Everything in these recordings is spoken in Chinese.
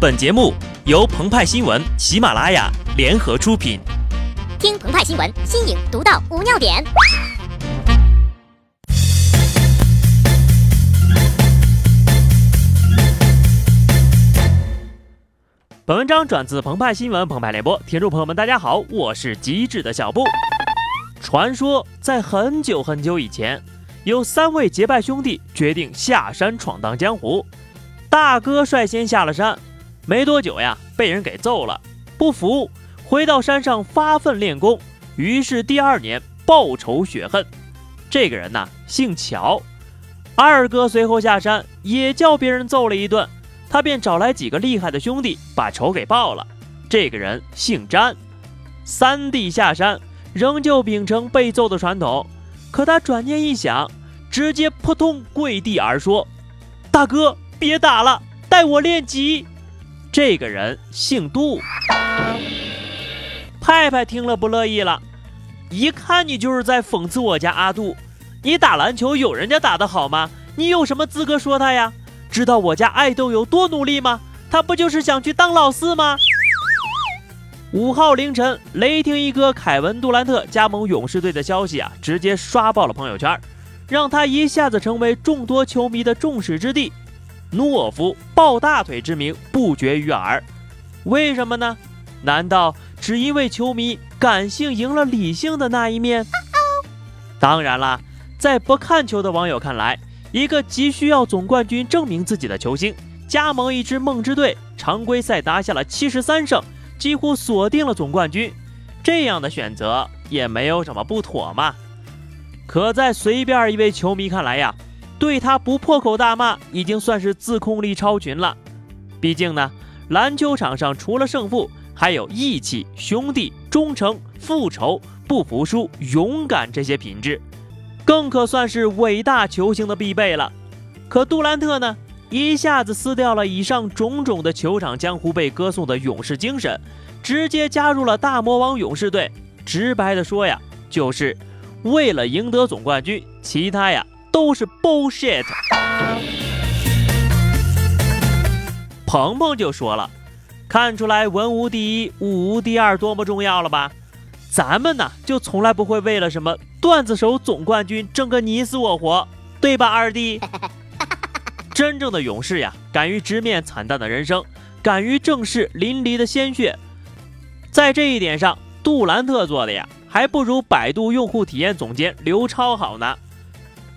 本节目由澎湃新闻、喜马拉雅联合出品。听澎湃新闻，新颖独到，无尿点。本文章转自澎湃新闻《澎湃联播，听众朋友们，大家好，我是机智的小布。传说在很久很久以前，有三位结拜兄弟决定下山闯荡江湖。大哥率先下了山。没多久呀，被人给揍了，不服，回到山上发奋练功。于是第二年报仇雪恨。这个人呢，姓乔。二哥随后下山，也叫别人揍了一顿，他便找来几个厉害的兄弟，把仇给报了。这个人姓詹。三弟下山，仍旧秉承被揍的传统，可他转念一想，直接扑通跪地而说：“大哥，别打了，带我练级。”这个人姓杜，派派听了不乐意了，一看你就是在讽刺我家阿杜。你打篮球有人家打得好吗？你有什么资格说他呀？知道我家爱豆有多努力吗？他不就是想去当老四吗？五号凌晨，雷霆一哥凯文杜兰特加盟勇士队的消息啊，直接刷爆了朋友圈，让他一下子成为众多球迷的众矢之的。懦夫抱大腿之名不绝于耳，为什么呢？难道只因为球迷感性赢了理性的那一面？当然啦，在不看球的网友看来，一个急需要总冠军证明自己的球星加盟一支梦之队，常规赛拿下了七十三胜，几乎锁定了总冠军，这样的选择也没有什么不妥嘛。可在随便一位球迷看来呀。对他不破口大骂，已经算是自控力超群了。毕竟呢，篮球场上除了胜负，还有义气、兄弟、忠诚、复仇、不服输、勇敢这些品质，更可算是伟大球星的必备了。可杜兰特呢，一下子撕掉了以上种种的球场江湖被歌颂的勇士精神，直接加入了大魔王勇士队。直白的说呀，就是为了赢得总冠军，其他呀。都是 bullshit。鹏鹏就说了，看出来文无第一，武无第二多么重要了吧？咱们呢，就从来不会为了什么段子手总冠军争个你死我活，对吧，二弟？真正的勇士呀，敢于直面惨淡的人生，敢于正视淋漓的鲜血。在这一点上，杜兰特做的呀，还不如百度用户体验总监刘超好呢。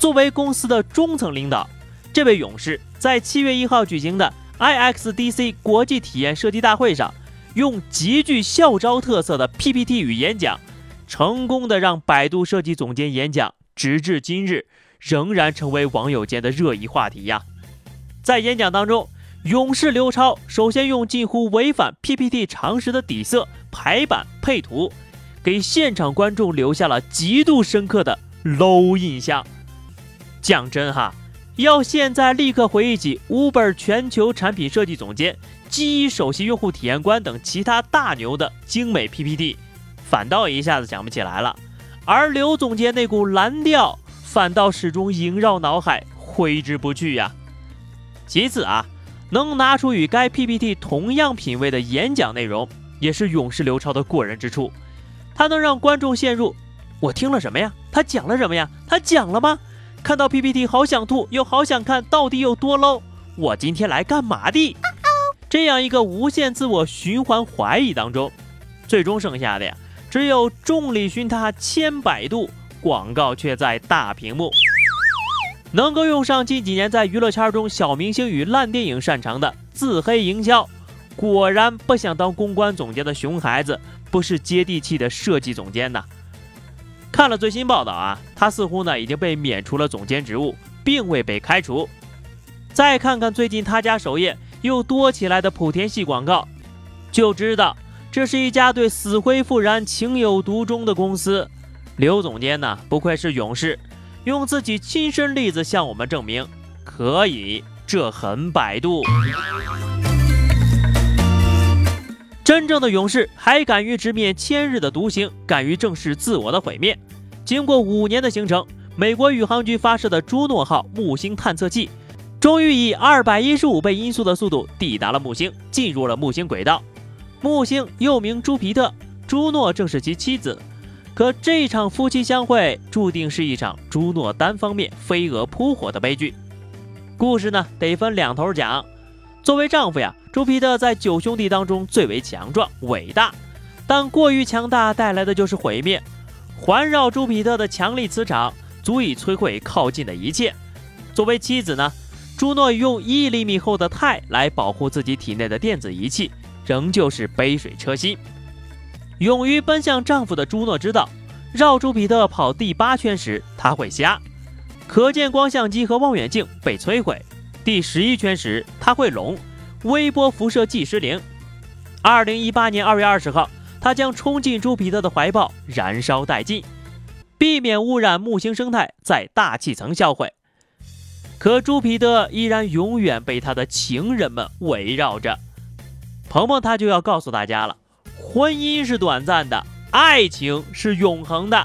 作为公司的中层领导，这位勇士在七月一号举行的 IXDC 国际体验设计大会上，用极具校招特色的 PPT 与演讲，成功的让百度设计总监演讲，直至今日仍然成为网友间的热议话题呀。在演讲当中，勇士刘超首先用近乎违反 PPT 常识的底色、排版、配图，给现场观众留下了极度深刻的 low 印象。讲真哈，要现在立刻回忆起 Uber 全球产品设计总监、机首席用户体验官等其他大牛的精美 PPT，反倒一下子想不起来了。而刘总监那股蓝调，反倒始终萦绕脑海，挥之不去呀。其次啊，能拿出与该 PPT 同样品味的演讲内容，也是勇士刘超的过人之处。他能让观众陷入：我听了什么呀？他讲了什么呀？他讲了吗？看到 PPT 好想吐，又好想看到底有多 low。我今天来干嘛的？这样一个无限自我循环怀疑当中，最终剩下的呀，只有众里寻他千百度，广告却在大屏幕。能够用上近几年在娱乐圈中小明星与烂电影擅长的自黑营销，果然不想当公关总监的熊孩子，不是接地气的设计总监呐。看了最新报道啊，他似乎呢已经被免除了总监职务，并未被开除。再看看最近他家首页又多起来的莆田系广告，就知道这是一家对死灰复燃情有独钟的公司。刘总监呢，不愧是勇士，用自己亲身例子向我们证明可以，这很百度。真正的勇士还敢于直面千日的独行，敢于正视自我的毁灭。经过五年的行程，美国宇航局发射的朱诺号木星探测器，终于以二百一十五倍音速的速度抵达了木星，进入了木星轨道。木星又名朱皮特，朱诺正是其妻子。可这场夫妻相会注定是一场朱诺单方面飞蛾扑火的悲剧。故事呢得分两头讲。作为丈夫呀，朱皮特在九兄弟当中最为强壮伟大，但过于强大带来的就是毁灭。环绕朱皮特的强力磁场足以摧毁靠近的一切。作为妻子呢，朱诺用一厘米厚的钛来保护自己体内的电子仪器，仍旧是杯水车薪。勇于奔向丈夫的朱诺知道，绕朱皮特跑第八圈时他会瞎，可见光相机和望远镜被摧毁；第十一圈时他会聋，微波辐射计失灵。二零一八年二月二十号。他将冲进朱皮特的怀抱，燃烧殆尽，避免污染木星生态，在大气层销毁。可朱皮特依然永远被他的情人们围绕着。鹏鹏他就要告诉大家了：婚姻是短暂的，爱情是永恒的。